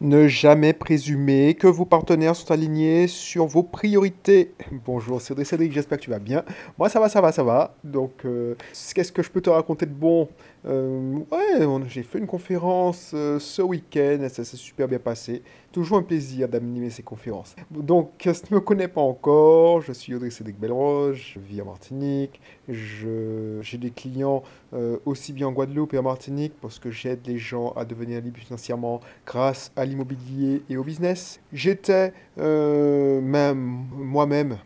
Ne jamais présumer que vos partenaires sont alignés sur vos priorités. Bonjour, c'est Cédric, j'espère que tu vas bien. Moi, ça va, ça va, ça va. Donc, euh, qu'est-ce que je peux te raconter de bon? Euh, Ouais, j'ai fait une conférence euh, ce week-end, ça s'est super bien passé. Toujours un plaisir d'animer ces conférences. Donc, si tu ne me connais pas encore, je suis Audrey Cédric Belroche, je vis en Martinique, j'ai des clients aussi bien en Guadeloupe et en Martinique parce que j'aide les gens à devenir libres financièrement grâce à l'immobilier et au business. J'étais euh, même moi-même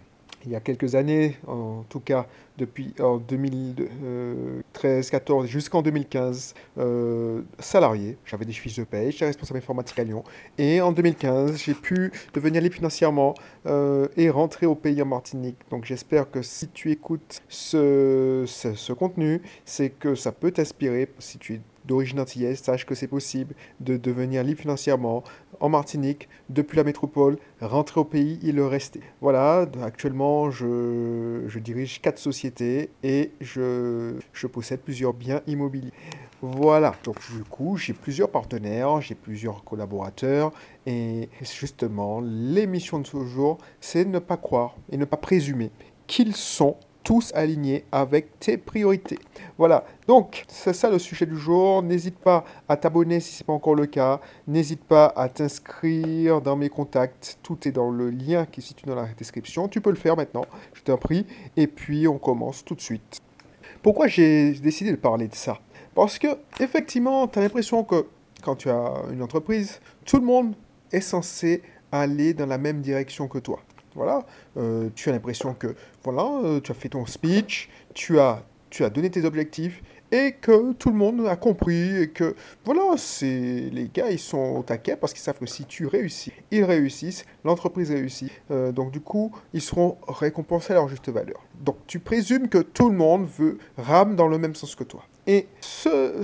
il y a quelques années, en tout cas depuis en 2013-14 jusqu'en 2015, euh, salarié. J'avais des fiches de paye, j'étais responsable informatique à Lyon. Et en 2015, j'ai pu devenir libre financièrement euh, et rentrer au pays en Martinique. Donc j'espère que si tu écoutes ce, ce, contenu, c'est que ça peut t'inspirer si tu d'origine antillaise, sache que c'est possible de devenir libre financièrement en Martinique, depuis la métropole, rentrer au pays et le rester. Voilà, actuellement, je, je dirige quatre sociétés et je, je possède plusieurs biens immobiliers. Voilà, donc du coup, j'ai plusieurs partenaires, j'ai plusieurs collaborateurs et justement, l'émission de ce jour, c'est ne pas croire et ne pas présumer qu'ils sont tous alignés avec tes priorités. Voilà, donc c'est ça le sujet du jour. N'hésite pas à t'abonner si ce n'est pas encore le cas. N'hésite pas à t'inscrire dans mes contacts. Tout est dans le lien qui est situé dans la description. Tu peux le faire maintenant, je t'en prie. Et puis on commence tout de suite. Pourquoi j'ai décidé de parler de ça? Parce que effectivement, tu as l'impression que quand tu as une entreprise, tout le monde est censé aller dans la même direction que toi. Voilà, euh, tu as l'impression que voilà, euh, tu as fait ton speech, tu as, tu as donné tes objectifs et que tout le monde a compris et que voilà, c'est les gars ils sont au taquet parce qu'ils savent que si tu réussis, ils réussissent, l'entreprise réussit. Euh, donc du coup, ils seront récompensés à leur juste valeur. Donc tu présumes que tout le monde veut rame dans le même sens que toi. Et ce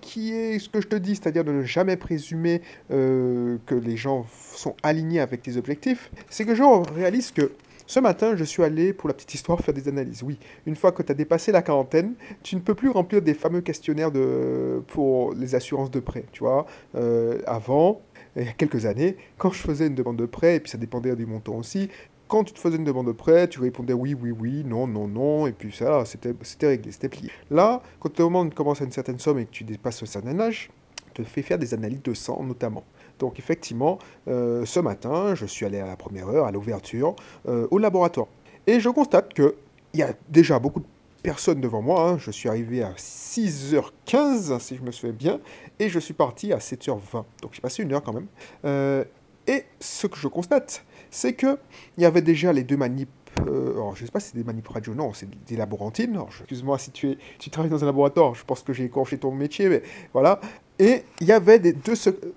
qui est ce que je te dis, c'est-à-dire de ne jamais présumer euh, que les gens sont alignés avec tes objectifs, c'est que je réalise que ce matin, je suis allé, pour la petite histoire, faire des analyses. Oui, une fois que tu as dépassé la quarantaine, tu ne peux plus remplir des fameux questionnaires de, pour les assurances de prêt. Tu vois, euh, avant, il y a quelques années, quand je faisais une demande de prêt, et puis ça dépendait du montant aussi, quand tu te faisais une demande de prêt, tu répondais oui, oui, oui, non, non, non, et puis ça, c'était réglé, c'était plié. Là, quand tu demandes commence à une certaine somme et que tu dépasses un certain âge, te fait faire des analyses de sang notamment. Donc effectivement, euh, ce matin, je suis allé à la première heure, à l'ouverture, euh, au laboratoire. Et je constate qu'il y a déjà beaucoup de personnes devant moi. Hein. Je suis arrivé à 6h15, si je me souviens bien, et je suis parti à 7h20. Donc j'ai passé une heure quand même. Euh, et ce que je constate, c'est qu'il y avait déjà les deux manips euh, alors, je sais pas si c'est des manip radio, non, c'est des laborantines. Excuse-moi si tu, es, tu travailles dans un laboratoire, je pense que j'ai écorché ton métier, mais voilà. Et il y avait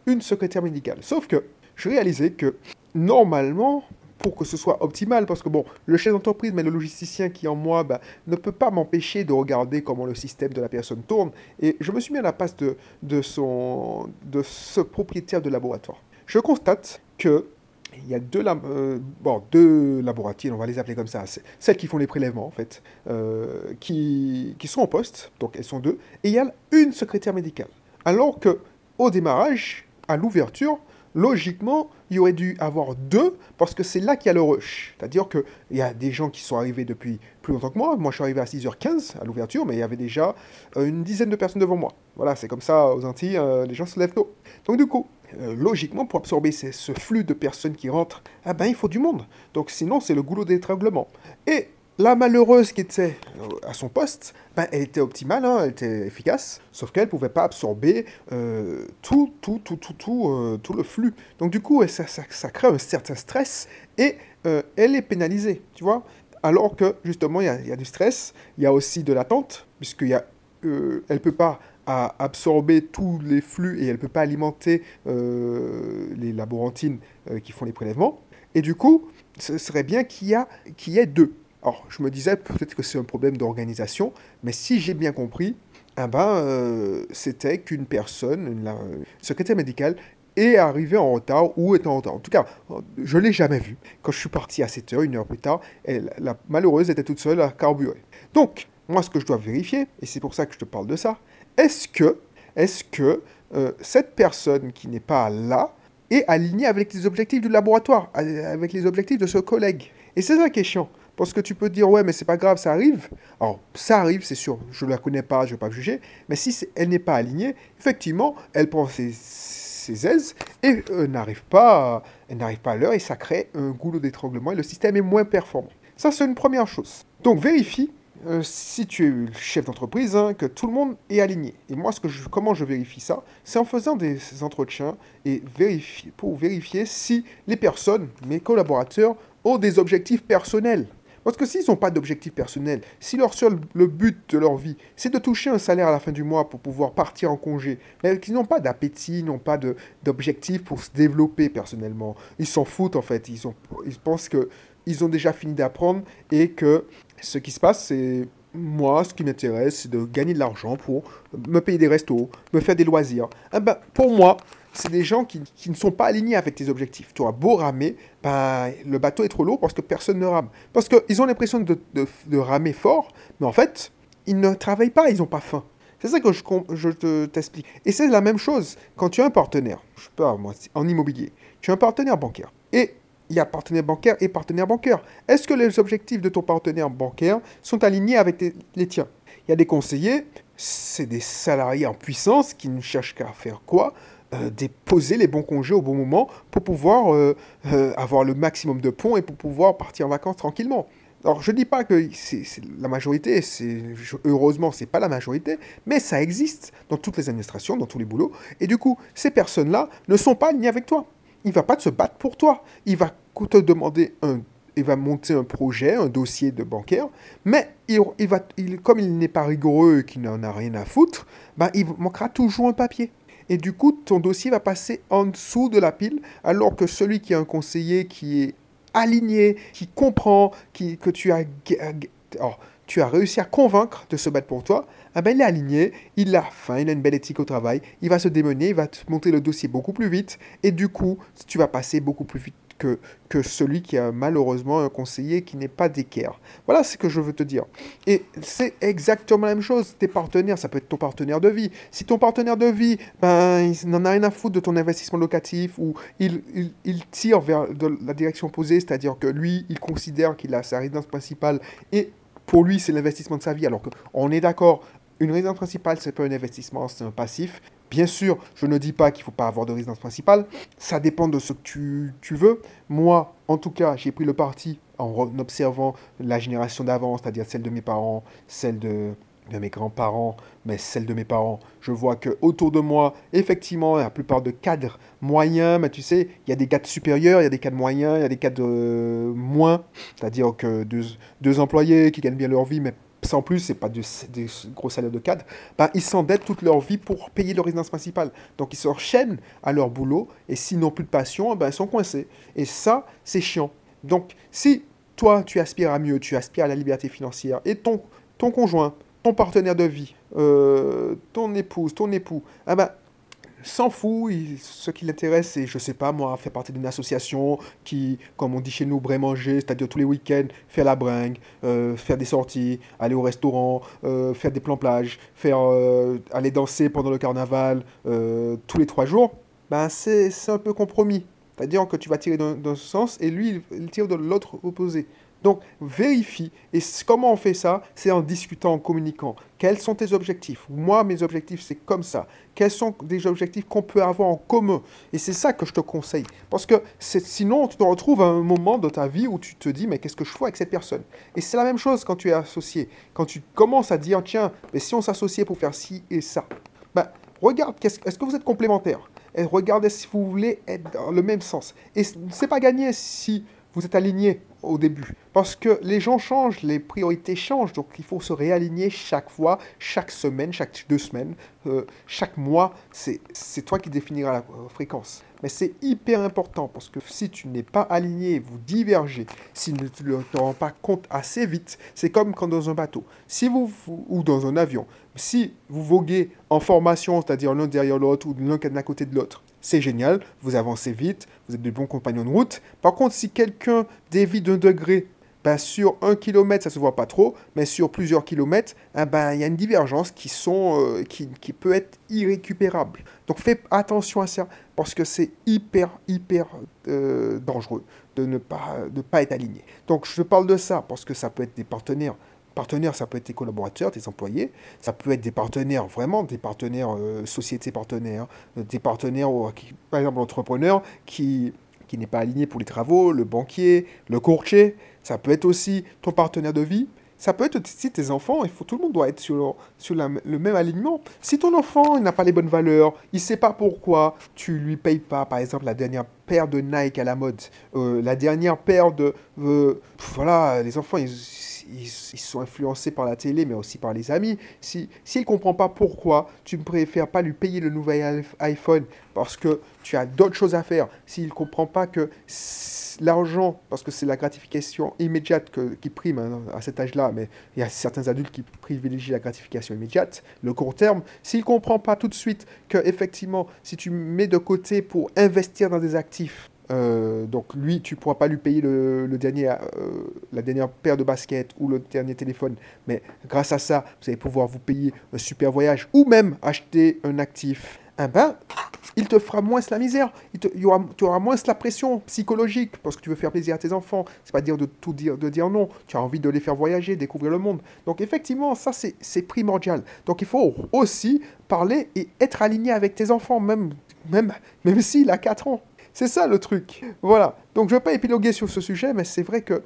une secrétaire médicale. Sauf que je réalisais que normalement, pour que ce soit optimal, parce que bon, le chef d'entreprise, mais le logisticien qui en moi, bah, ne peut pas m'empêcher de regarder comment le système de la personne tourne. Et je me suis mis à la de, de, son, de ce propriétaire de laboratoire. Je constate que il y a deux, euh, bon, deux laboratoires, on va les appeler comme ça, celles qui font les prélèvements en fait, euh, qui, qui, sont en poste, donc elles sont deux, et il y a une secrétaire médicale. Alors que au démarrage, à l'ouverture, logiquement, il y aurait dû avoir deux, parce que c'est là qu'il y a le rush. C'est-à-dire qu'il y a des gens qui sont arrivés depuis plus longtemps que moi. Moi, je suis arrivé à 6h15 à l'ouverture, mais il y avait déjà euh, une dizaine de personnes devant moi. Voilà, c'est comme ça aux Antilles, les gens se lèvent tôt. Donc du coup, euh, logiquement, pour absorber ce, flux de personnes qui rentrent, ah ben, il faut du monde. Donc sinon, c'est le goulot d'étranglement. Et la malheureuse qui était euh, à son poste, ben, elle était optimale, hein, elle était efficace, sauf qu'elle ne pouvait pas absorber euh, tout, tout, tout, tout, tout, tout le flux. Donc du coup, ça, crée un certain stress et elle est pénalisée, tu vois. Alors que justement, il y, y, a du stress, il y a aussi de l'attente, puisqu'elle ne peut pas à absorber tous les flux et elle ne peut pas alimenter euh, les laborantines euh, qui font les prélèvements. Et du coup, ce serait bien qu'il y, y ait deux. Alors, je me disais peut-être que c'est un problème d'organisation, mais si j'ai bien compris, eh ben, euh, c'était qu'une personne, une, secrétaire médicale, est arrivée en retard ou est en retard. En tout cas, je ne l'ai jamais vue. Quand je suis parti à 7 heures, une heure plus tard, elle, la malheureuse était toute seule à carburer. Donc, moi, ce que je dois vérifier, et c'est pour ça que je te parle de ça, est-ce que est-ce que euh, cette personne qui n'est pas là est alignée avec les objectifs du laboratoire, avec les objectifs de ce collègue? Et c'est ça qui est chiant. Parce que tu peux te dire, ouais, mais c'est pas grave, ça arrive. Alors, ça arrive, c'est sûr, je ne la connais pas, je ne vais pas juger. Mais si elle n'est pas alignée, effectivement, elle prend ses, aises et euh, n'arrive pas, elle n'arrive pas à l'heure et ça crée un goulot d'étranglement et le système est moins performant. Ça, c'est une première chose. Donc, vérifie euh, si tu es chef d'entreprise, hein, que tout le monde est aligné. Et moi, comment je vérifie ça C'est en faisant des entretiens et pour vérifier si les personnes, mes collaborateurs, ont des objectifs personnels. Parce que s'ils n'ont pas d'objectif personnel, si leur seul le but de leur vie, c'est de toucher un salaire à la fin du mois pour pouvoir partir en congé, mais qu'ils n'ont pas d'appétit, n'ont pas d'objectif pour se développer personnellement, ils s'en foutent en fait. Ils pensent qu'ils ont déjà fini d'apprendre et que ce qui se passe, c'est moi, ce qui m'intéresse, c'est de gagner de l'argent pour me payer des restos, me faire des loisirs. Ben, pour moi, c'est des gens qui, ne sont pas alignés avec tes objectifs. Tu auras beau ramer, ben, le bateau est trop lourd parce que personne ne rame. Parce qu'ils ont l'impression de, ramer fort, mais en fait, ils ne travaillent pas, ils n'ont pas faim. C'est ça que je, je t'explique. Et c'est la même chose quand tu as un partenaire, je sais pas, moi, en immobilier, tu as un partenaire bancaire. Et il y a partenaire bancaire et partenaire bancaire. Est-ce que les objectifs de ton partenaire bancaire sont alignés avec les tiens? Il y a des conseillers, c'est des salariés en puissance qui ne cherchent qu'à faire quoi? Euh, déposer les bons congés au bon moment pour pouvoir euh, euh, avoir le maximum de ponts et pour pouvoir partir en vacances tranquillement. Alors je ne dis pas que c'est la majorité, heureusement c'est pas la majorité, mais ça existe dans toutes les administrations, dans tous les boulots, et du coup ces personnes-là ne sont pas alignées avec toi. Il va pas se battre pour toi, il va te demander un, il va monter un projet, un dossier de bancaire, mais il, il va, il, comme il n'est pas rigoureux et qu'il n'en a rien à foutre, ben, il manquera toujours un papier. Et du coup, ton dossier va passer en dessous de la pile, alors que celui qui est un conseiller qui est aligné, qui comprend, qui, que tu as, tu as réussi à convaincre de se battre pour toi, il est aligné, il a faim, il a une belle éthique au travail, il va se démener, il va te monter le dossier beaucoup plus vite, et du coup, tu vas passer beaucoup plus vite que, celui qui a malheureusement un conseiller qui n'est pas d'équerre. Voilà ce que je veux te dire. Et c'est exactement la même chose. Tes partenaires, ça peut être ton partenaire de vie. Si ton partenaire de vie, ben, il n'en a rien à foutre de ton investissement locatif ou il, tire vers la direction opposée, c'est-à-dire que lui, il considère qu'il a sa résidence principale et pour lui, c'est l'investissement de sa vie. Alors qu'on est d'accord, une résidence principale, c'est pas un investissement, c'est un passif. Bien sûr, je ne dis pas qu'il ne faut pas avoir de résidence principale. Ça dépend de ce que tu, tu veux. Moi, en tout cas, j'ai pris le parti en observant la génération d'avant, c'est-à-dire celle de mes parents, celle de, de mes grands-parents, mais celle de mes parents. Je vois que autour de moi, effectivement, la plupart de cadres moyens, mais tu sais, il y a des cadres supérieurs, il y a des cadres moyens, il y a des cadres euh, moins, c'est-à-dire que deux, deux employés qui gagnent bien leur vie, mais sans plus, c'est pas des, gros salaires de cadre, ben, ils s'endettent toute leur vie pour payer leur résidence principale. Donc ils s'enchaînent à leur boulot et s'ils n'ont plus de passion, ben, ils sont coincés. Et ça, c'est chiant. Donc si toi, tu aspires à mieux, tu aspires à la liberté financière et ton, ton conjoint, ton partenaire de vie, euh, ton épouse, ton époux, ah ben, s'en fout. ce qui l'intéresse, c'est, je sais pas moi, faire partie d'une association qui, comme on dit chez nous, bré manger, c'est-à-dire tous les week-ends, faire la bringue, euh, faire des sorties, aller au restaurant, euh, faire des plans plage, faire, aller danser pendant le carnaval tous les trois jours. Ben, c'est un peu compromis. C'est-à-dire que tu vas tirer d'un sens et lui, il tire de l'autre opposé. Donc vérifie. Et comment on fait ça? C'est en discutant, en communiquant. Quels sont tes objectifs? Moi, mes objectifs, c'est comme ça. Quels sont des objectifs qu'on peut avoir en commun? Et c'est ça que je te conseille. Parce que sinon, tu te retrouves à un moment de ta vie où tu te dis, mais qu'est-ce que je fais avec cette personne? Et c'est la même chose quand tu es associé. Quand tu commences à dire, tiens, mais si on s'associait pour faire ci et ça, ben, regarde, est-ce que vous êtes complémentaires? Et regardez si vous voulez être dans le même sens. Et c'est pas gagné si vous êtes aligné au début. Parce que les gens changent, les priorités changent, donc il faut se réaligner chaque fois, chaque semaine, chaque deux semaines, euh, chaque mois. C'est toi qui définiras la euh, fréquence. Mais c'est hyper important parce que si tu n'es pas aligné, vous divergez, si tu ne te rends pas compte assez vite, c'est comme quand dans un bateau, si vous, ou dans un avion, si vous voguez en formation, c'est-à-dire l'un derrière l'autre ou l'un à côté de l'autre, c'est génial, vous avancez vite, vous êtes de bons compagnons de route. Par contre, si quelqu'un dévie d'un degré, ben, sur un kilomètre, ça se voit pas trop, mais sur plusieurs kilomètres, eh ben, il y a une divergence euh, qui, peut être irrécupérable. Donc fais attention à ça, parce que c'est hyper, hyper euh, dangereux de ne pas, pas être aligné. Donc je parle de ça, parce que ça peut être des partenaires Partenaires, ça peut être tes collaborateurs, tes employés, ça peut être des partenaires, vraiment des partenaires, euh, sociétés partenaires, des partenaires, par exemple l'entrepreneur qui, qui n'est pas aligné pour les travaux, le banquier, le courtier, ça peut être aussi ton partenaire de vie, ça peut être aussi tes enfants, il faut, tout le monde doit être sur, sur le même alignement. Si ton enfant n'a pas les bonnes valeurs, il ne sait pas pourquoi tu lui payes pas, par exemple, la dernière paire de Nike à la mode, euh, la dernière paire de... Euh, voilà, les enfants, ils ils, sont influencés par la télé, mais aussi par les amis. S'il si, ne comprend pas pourquoi, tu ne préfères pas lui payer le nouvel iPhone parce que tu as d'autres choses à faire. S'il ne comprend pas que l'argent, parce que c'est la gratification immédiate qui prime hein, à cet âge-là, mais il y a certains adultes qui privilégient la gratification immédiate, le court terme. S'il ne comprend pas tout de suite que, effectivement, si tu mets de côté pour investir dans des actifs, euh, donc lui, tu pourras pas lui payer le, dernier, euh, la dernière paire de baskets ou le dernier téléphone, mais grâce à ça, vous allez pouvoir vous payer un super voyage ou même acheter un actif. Eh ben, il te fera moins la misère, il y aura, tu auras moins la pression psychologique parce que tu veux faire plaisir à tes enfants. C'est pas dire de tout dire, de dire non. Tu as envie de les faire voyager, découvrir le monde. Donc effectivement, ça c'est primordial. Donc il faut aussi parler et être aligné avec tes enfants, même même même s'il a 4 ans. C'est ça le truc. Voilà. Donc je ne vais pas épiloguer sur ce sujet, mais c'est vrai que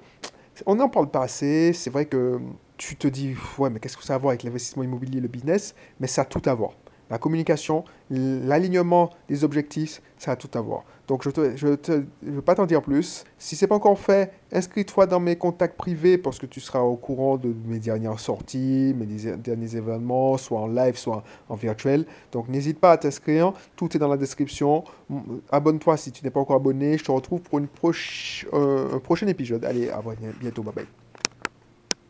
on n'en parle pas assez. C'est vrai que tu te dis, ouais, mais qu'est-ce que ça a à voir avec l'investissement immobilier, le business? Mais ça a tout à voir la communication, l'alignement des objectifs, ça a tout à voir. Donc je ne je pas t'en dire plus. Si c'est pas encore fait, inscris-toi dans mes contacts privés parce que tu seras au courant de mes dernières sorties, mes derniers événements, soit en live, soit en virtuel. Donc n'hésite pas à t'inscrire, tout est dans la description. Abonne-toi si tu n'es pas encore abonné. Je te retrouve pour euh, un prochain épisode. Allez, à bientôt, bye bye.